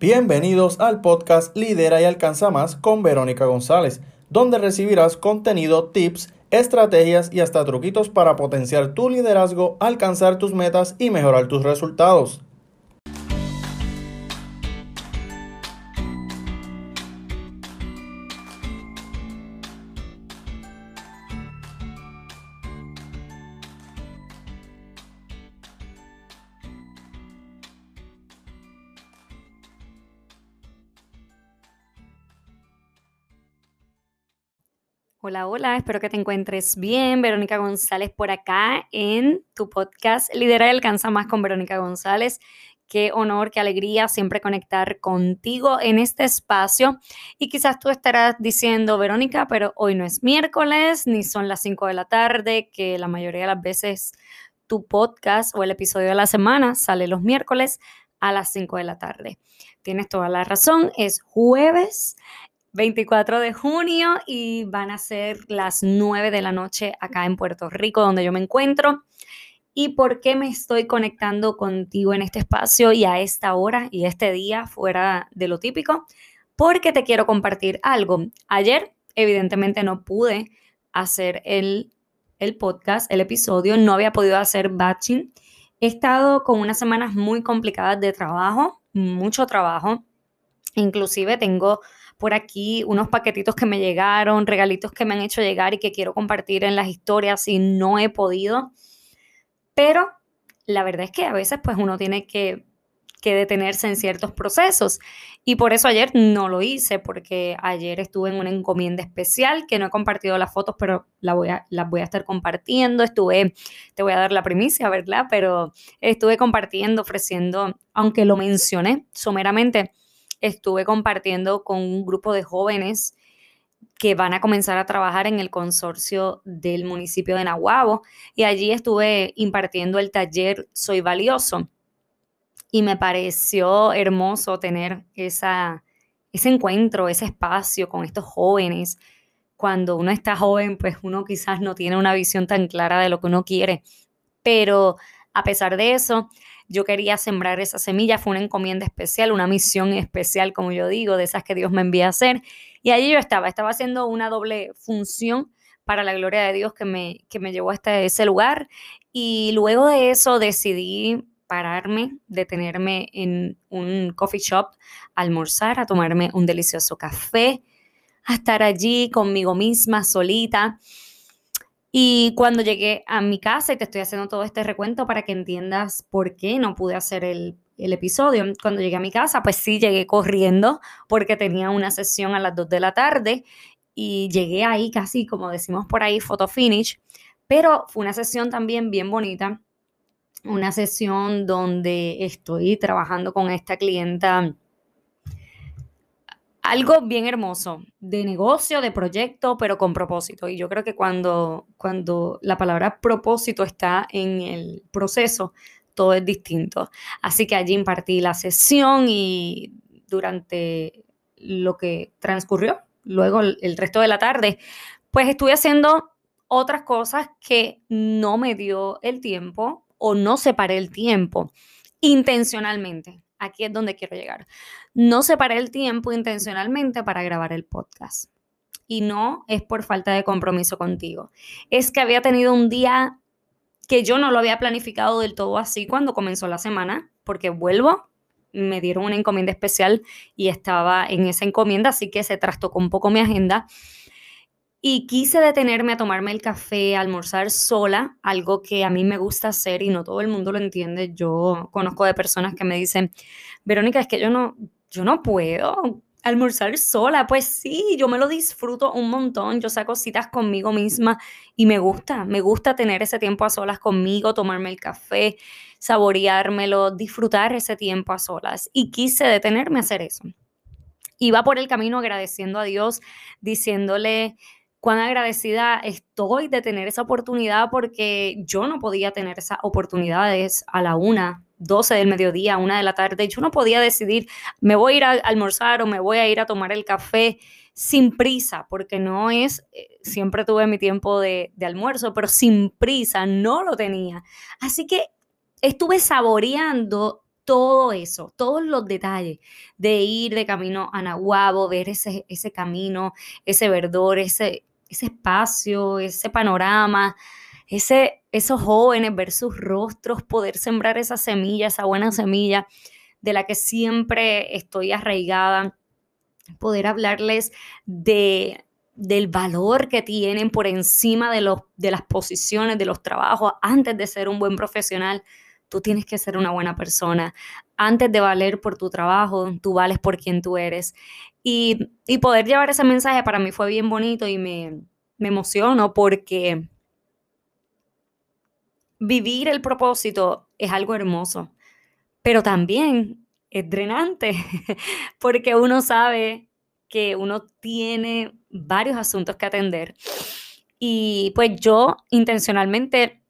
Bienvenidos al podcast Lidera y Alcanza Más con Verónica González, donde recibirás contenido, tips, estrategias y hasta truquitos para potenciar tu liderazgo, alcanzar tus metas y mejorar tus resultados. Hola, hola, espero que te encuentres bien. Verónica González por acá en tu podcast Lidera y Alcanza Más con Verónica González. Qué honor, qué alegría siempre conectar contigo en este espacio. Y quizás tú estarás diciendo, Verónica, pero hoy no es miércoles, ni son las 5 de la tarde, que la mayoría de las veces tu podcast o el episodio de la semana sale los miércoles a las 5 de la tarde. Tienes toda la razón, es jueves 24 de junio y van a ser las 9 de la noche acá en Puerto Rico, donde yo me encuentro. ¿Y por qué me estoy conectando contigo en este espacio y a esta hora y este día fuera de lo típico? Porque te quiero compartir algo. Ayer, evidentemente, no pude hacer el, el podcast, el episodio, no había podido hacer batching. He estado con unas semanas muy complicadas de trabajo, mucho trabajo. Inclusive tengo por aquí unos paquetitos que me llegaron, regalitos que me han hecho llegar y que quiero compartir en las historias y no he podido. Pero la verdad es que a veces pues uno tiene que, que detenerse en ciertos procesos y por eso ayer no lo hice porque ayer estuve en una encomienda especial que no he compartido las fotos pero la voy a, las voy a estar compartiendo. Estuve, te voy a dar la primicia, ¿verdad? Pero estuve compartiendo, ofreciendo, aunque lo mencioné someramente, estuve compartiendo con un grupo de jóvenes que van a comenzar a trabajar en el consorcio del municipio de Nahuabo y allí estuve impartiendo el taller Soy Valioso y me pareció hermoso tener esa, ese encuentro, ese espacio con estos jóvenes. Cuando uno está joven, pues uno quizás no tiene una visión tan clara de lo que uno quiere, pero a pesar de eso, yo quería sembrar esa semilla, fue una encomienda especial, una misión especial, como yo digo, de esas que Dios me envía a hacer. Y allí yo estaba, estaba haciendo una doble función para la gloria de Dios que me, que me llevó hasta ese lugar. Y luego de eso decidí pararme, detenerme en un coffee shop, almorzar, a tomarme un delicioso café, a estar allí conmigo misma, solita y cuando llegué a mi casa, y te estoy haciendo todo este recuento para que entiendas por qué no pude hacer el, episodio, cuando llegué a mi casa, pues sí, llegué corriendo porque tenía una sesión a las 2 de la tarde y llegué ahí casi, como decimos por ahí, photo finish, pero fue una sesión también bien bonita, una sesión donde estoy trabajando con esta clienta algo bien hermoso de negocio, de proyecto, pero con propósito. Y yo creo que cuando, cuando la palabra propósito está en el proceso, todo es distinto. Así que allí impartí la sesión y durante lo que transcurrió, luego el resto de la tarde, pues estuve haciendo otras cosas que no me dio el tiempo o no separé el tiempo intencionalmente aquí es donde quiero llegar. No separé el tiempo intencionalmente para grabar el podcast. Y no es por falta de compromiso contigo. Es que había tenido un día que yo no lo había planificado del todo así cuando comenzó la semana, porque vuelvo, me dieron una encomienda especial y estaba en esa encomienda, así que se trastocó un poco mi agenda y quise detenerme a tomarme el café, almorzar sola, algo que a mí me gusta hacer y no todo el mundo lo entiende. Yo conozco de personas que me dicen, Verónica, es que yo no, yo no puedo almorzar sola. Pues sí, yo me lo disfruto un montón. Yo saco citas conmigo misma y me gusta, me gusta tener ese tiempo a solas conmigo, tomarme el café, saboreármelo, disfrutar ese tiempo a solas. Y quise detenerme a hacer eso. Iba por el camino agradeciendo a Dios, diciéndole, cuán agradecida estoy de tener esa oportunidad porque yo no podía tener esas oportunidades a la una, 12 del mediodía, una de la tarde. Yo no podía decidir, me voy a ir a almorzar o me voy a ir a tomar el café sin prisa, porque no es, eh, siempre tuve mi tiempo de, de almuerzo, pero sin prisa, no lo tenía. Así que estuve saboreando todo eso, todos los detalles de ir de camino a Nahuabo, ver ese, ese camino, ese verdor, ese, ese espacio, ese panorama, ese, esos jóvenes ver sus rostros, poder sembrar esa semilla, esa buena semilla de la que siempre estoy arraigada, poder hablarles de, del valor que tienen por encima de, los, de las posiciones, de los trabajos, antes de ser un buen profesional tú tienes que ser una buena persona. Antes de valer por tu trabajo, tú vales por quien tú eres. Y, poder llevar ese mensaje para mí fue bien bonito y me, me emociono porque vivir el propósito es algo hermoso, pero también es drenante porque uno sabe que uno tiene varios asuntos que atender. Y pues yo intencionalmente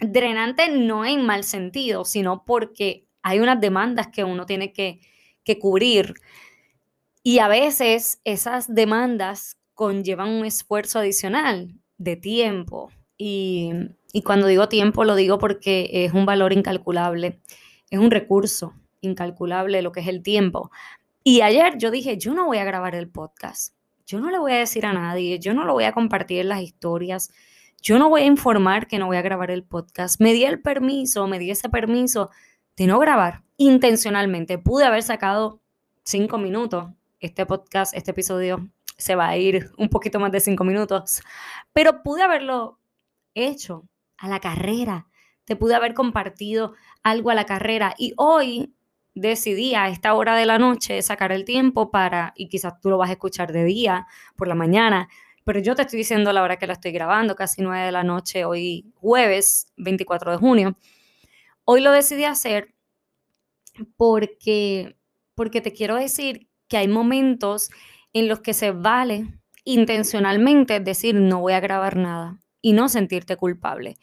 drenante no en mal sentido, sino porque hay unas demandas que uno tiene que, cubrir. Y a veces esas demandas conllevan un esfuerzo adicional de tiempo. Y, y, cuando digo tiempo, lo digo porque es un valor incalculable, es un recurso incalculable lo que es el tiempo. Y ayer yo dije, yo no voy a grabar el podcast, yo no le voy a decir a nadie, yo no lo voy a compartir las historias, yo no voy a informar que no voy a grabar el podcast. Me di el permiso, me di ese permiso de no grabar intencionalmente. Pude haber sacado cinco minutos. Este podcast, este episodio se va a ir un poquito más de cinco minutos, pero pude haberlo hecho a la carrera. Te pude haber compartido algo a la carrera y hoy decidí a esta hora de la noche sacar el tiempo para, y quizás tú lo vas a escuchar de día, por la mañana, pero yo te estoy diciendo la hora que la estoy grabando, casi 9 de la noche, hoy jueves 24 de junio. Hoy lo decidí hacer porque, porque te quiero decir que hay momentos en los que se vale intencionalmente decir no voy a grabar nada y no sentirte culpable.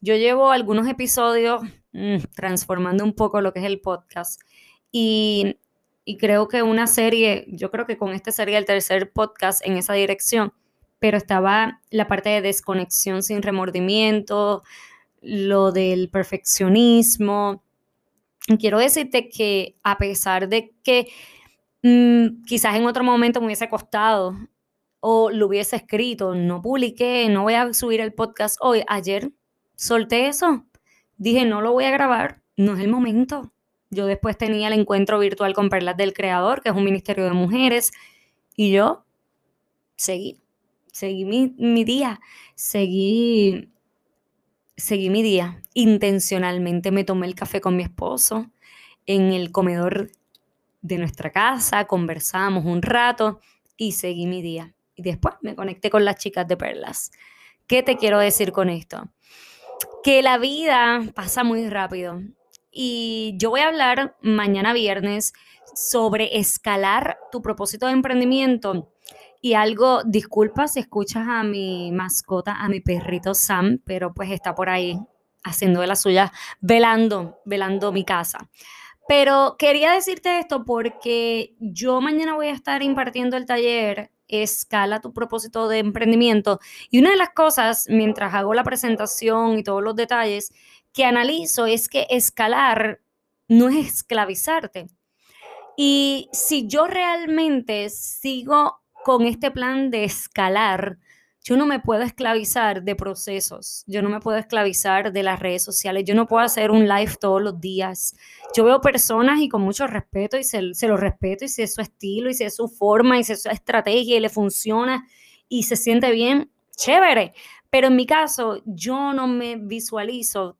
Yo llevo algunos episodios mm, transformando un poco lo que es el podcast y, y creo que una serie, yo creo que con este sería el tercer podcast en esa dirección, pero estaba la parte de desconexión sin remordimiento, lo del perfeccionismo. Quiero decirte que a pesar de que mm, quizás en otro momento me hubiese costado o lo hubiese escrito, no publiqué, no voy a subir el podcast hoy, ayer solté eso. Dije, no lo voy a grabar, no es el momento. Yo después tenía el encuentro virtual con Perlas del Creador, que es un ministerio de mujeres, y yo seguí seguí mi, día, seguí, seguí mi día. Intencionalmente me tomé el café con mi esposo en el comedor de nuestra casa, conversamos un rato y seguí mi día. Y después me conecté con las chicas de Perlas. ¿Qué te quiero decir con esto? Que la vida pasa muy rápido. Y yo voy a hablar mañana viernes sobre escalar tu propósito de emprendimiento y algo, disculpa si escuchas a mi mascota, a mi perrito Sam, pero pues está por ahí haciendo de la suya, velando, velando mi casa. Pero quería decirte esto porque yo mañana voy a estar impartiendo el taller Escala tu propósito de emprendimiento. Y una de las cosas, mientras hago la presentación y todos los detalles, que analizo es que escalar no es esclavizarte. Y si yo realmente sigo con este plan de escalar, yo no me puedo esclavizar de procesos, yo no me puedo esclavizar de las redes sociales, yo no puedo hacer un live todos los días. Yo veo personas y con mucho respeto y se, lo respeto y si es su estilo y si es su forma y si es su estrategia y le funciona y se siente bien, chévere. Pero en mi caso, yo no me visualizo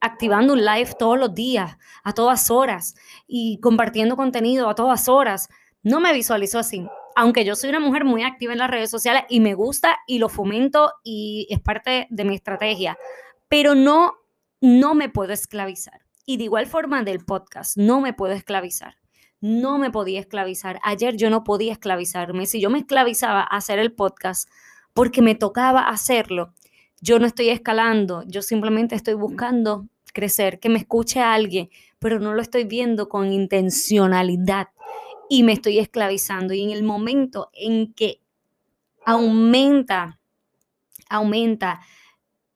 activando un live todos los días, a todas horas y compartiendo contenido a todas horas. No me visualizo así aunque yo soy una mujer muy activa en las redes sociales y me gusta y lo fomento y es parte de mi estrategia, pero no, no me puedo esclavizar. Y de igual forma del podcast, no me puedo esclavizar. No me podía esclavizar. Ayer yo no podía esclavizarme. Si yo me esclavizaba a hacer el podcast porque me tocaba hacerlo, yo no estoy escalando, yo simplemente estoy buscando crecer, que me escuche alguien, pero no lo estoy viendo con intencionalidad y me estoy esclavizando. Y en el momento en que aumenta, aumenta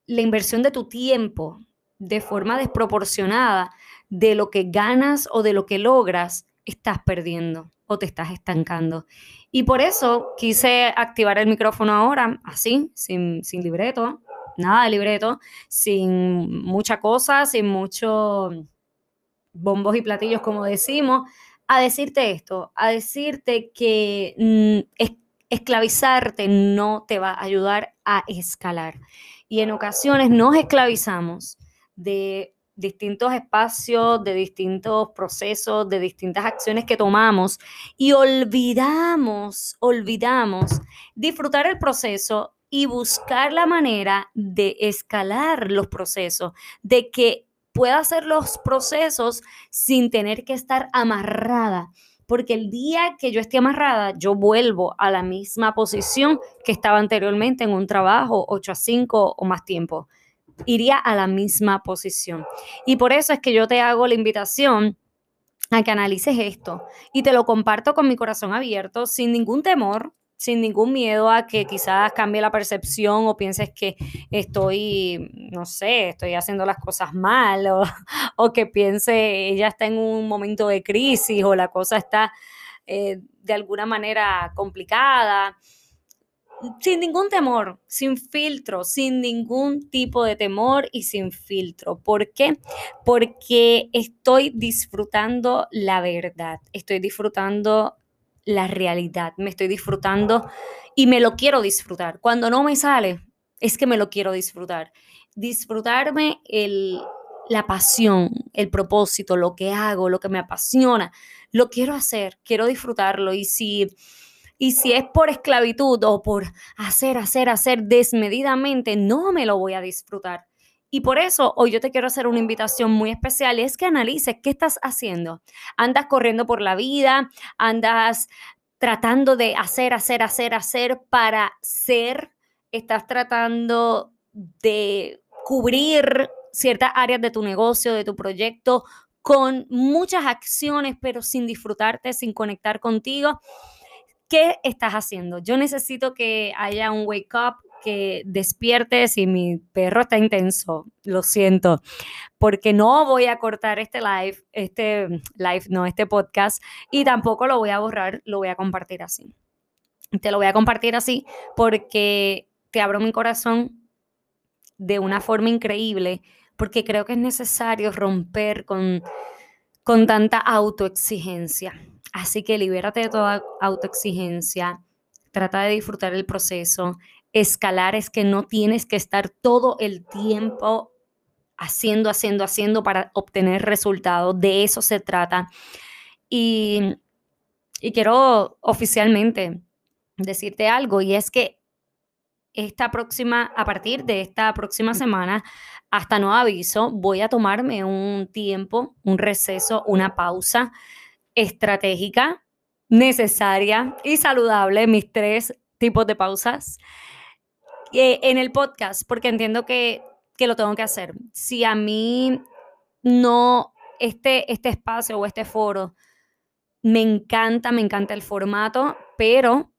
la inversión de tu tiempo de forma desproporcionada, de lo que ganas o de lo que logras, estás perdiendo o te estás estancando. Y por eso quise activar el micrófono ahora, así, sin, sin libreto, nada de libreto, sin mucha cosa, sin muchos bombos y platillos, como decimos, a decirte esto, a decirte que mm, esclavizarte no te va a ayudar a escalar. Y en ocasiones nos esclavizamos de distintos espacios, de distintos procesos, de distintas acciones que tomamos y olvidamos, olvidamos disfrutar el proceso y buscar la manera de escalar los procesos, de que pueda hacer los procesos sin tener que estar amarrada. Porque el día que yo esté amarrada, yo vuelvo a la misma posición que estaba anteriormente en un trabajo 8 a 5 o más tiempo. Iría a la misma posición. Y por eso es que yo te hago la invitación a que analices esto y te lo comparto con mi corazón abierto, sin ningún temor, sin ningún miedo a que quizás cambie la percepción o pienses que estoy, no sé, estoy haciendo las cosas mal o, que piense ella está en un momento de crisis o la cosa está eh, de alguna manera complicada. Sin ningún temor, sin filtro, sin ningún tipo de temor y sin filtro. ¿Por qué? Porque estoy disfrutando la verdad, estoy disfrutando la realidad, me estoy disfrutando y me lo quiero disfrutar. Cuando no me sale, es que me lo quiero disfrutar. Disfrutarme el, la pasión, el propósito, lo que hago, lo que me apasiona, lo quiero hacer, quiero disfrutarlo y si y si es por esclavitud o por hacer, hacer, hacer desmedidamente, no me lo voy a disfrutar. Y por eso hoy yo te quiero hacer una invitación muy especial y es que analices qué estás haciendo. Andas corriendo por la vida, andas tratando de hacer, hacer, hacer, hacer para ser, estás tratando de cubrir ciertas áreas de tu negocio, de tu proyecto, con muchas acciones, pero sin disfrutarte, sin conectar contigo. ¿Qué estás haciendo? Yo necesito que haya un wake up, que despiertes y mi perro está intenso, lo siento, porque no voy a cortar este live, este live, no, este podcast, y tampoco lo voy a borrar, lo voy a compartir así. Te lo voy a compartir así porque te abro mi corazón de una forma increíble, porque creo que es necesario romper con, con tanta autoexigencia. Así que libérate de toda autoexigencia, trata de disfrutar el proceso, escalar es que no tienes que estar todo el tiempo haciendo, haciendo, haciendo para obtener resultados. De eso se trata. Y, quiero oficialmente decirte algo y es que esta próxima, a partir de esta próxima semana, hasta no aviso, voy a tomarme un tiempo, un receso, una pausa estratégica, necesaria y saludable, mis tres tipos de pausas. Eh, en el podcast, porque entiendo que, lo tengo que hacer. Si a mí no, este, este espacio o este foro me encanta, me encanta el formato, pero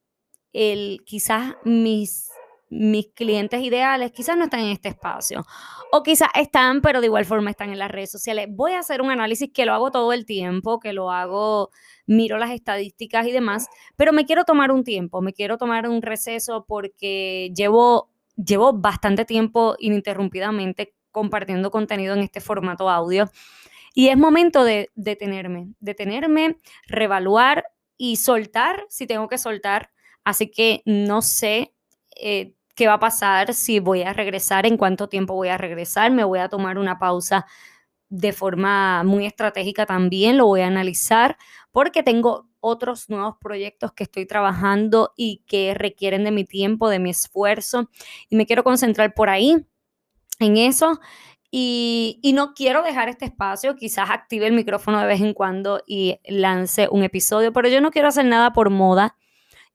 el, quizás mis mis clientes ideales quizás no están en este espacio o quizás están, pero de igual forma están en las redes sociales. Voy a hacer un análisis que lo hago todo el tiempo, que lo hago, miro las estadísticas y demás, pero me quiero tomar un tiempo, me quiero tomar un receso porque llevo, llevo bastante tiempo ininterrumpidamente compartiendo contenido en este formato audio. Y es momento de detenerme, detenerme, revaluar y soltar si tengo que soltar. Así que no sé eh, qué va a pasar, si voy a regresar, en cuánto tiempo voy a regresar, me voy a tomar una pausa de forma muy estratégica también, lo voy a analizar porque tengo otros nuevos proyectos que estoy trabajando y que requieren de mi tiempo, de mi esfuerzo y me quiero concentrar por ahí, en eso. Y, y, no quiero dejar este espacio, quizás active el micrófono de vez en cuando y lance un episodio, pero yo no quiero hacer nada por moda,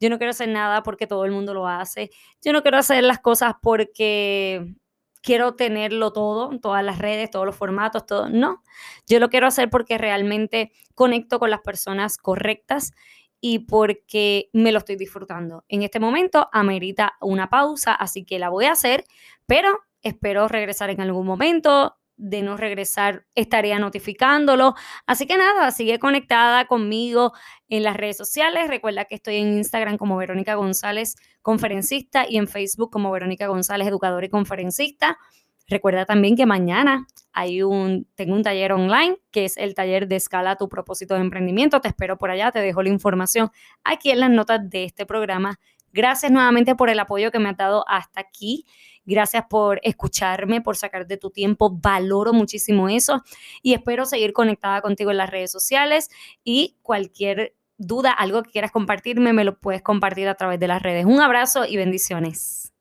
yo no quiero hacer nada porque todo el mundo lo hace. Yo no quiero hacer las cosas porque quiero tenerlo todo, todas las redes, todos los formatos, todo. No, yo lo quiero hacer porque realmente conecto con las personas correctas y porque me lo estoy disfrutando. En este momento amerita una pausa, así que la voy a hacer, pero espero regresar en algún momento. De no regresar, estaría notificándolo. Así que nada, sigue conectada conmigo en las redes sociales. Recuerda que estoy en Instagram como Verónica González, conferencista, y en Facebook como Verónica González, educadora y conferencista. Recuerda también que mañana hay un, tengo un taller online que es el taller de escala tu propósito de emprendimiento. Te espero por allá, te dejo la información aquí en las notas de este programa. Gracias nuevamente por el apoyo que me has dado hasta aquí. Gracias por escucharme, por sacar de tu tiempo. Valoro muchísimo eso y espero seguir conectada contigo en las redes sociales y cualquier duda, algo que quieras compartirme, me lo puedes compartir a través de las redes. Un abrazo y bendiciones.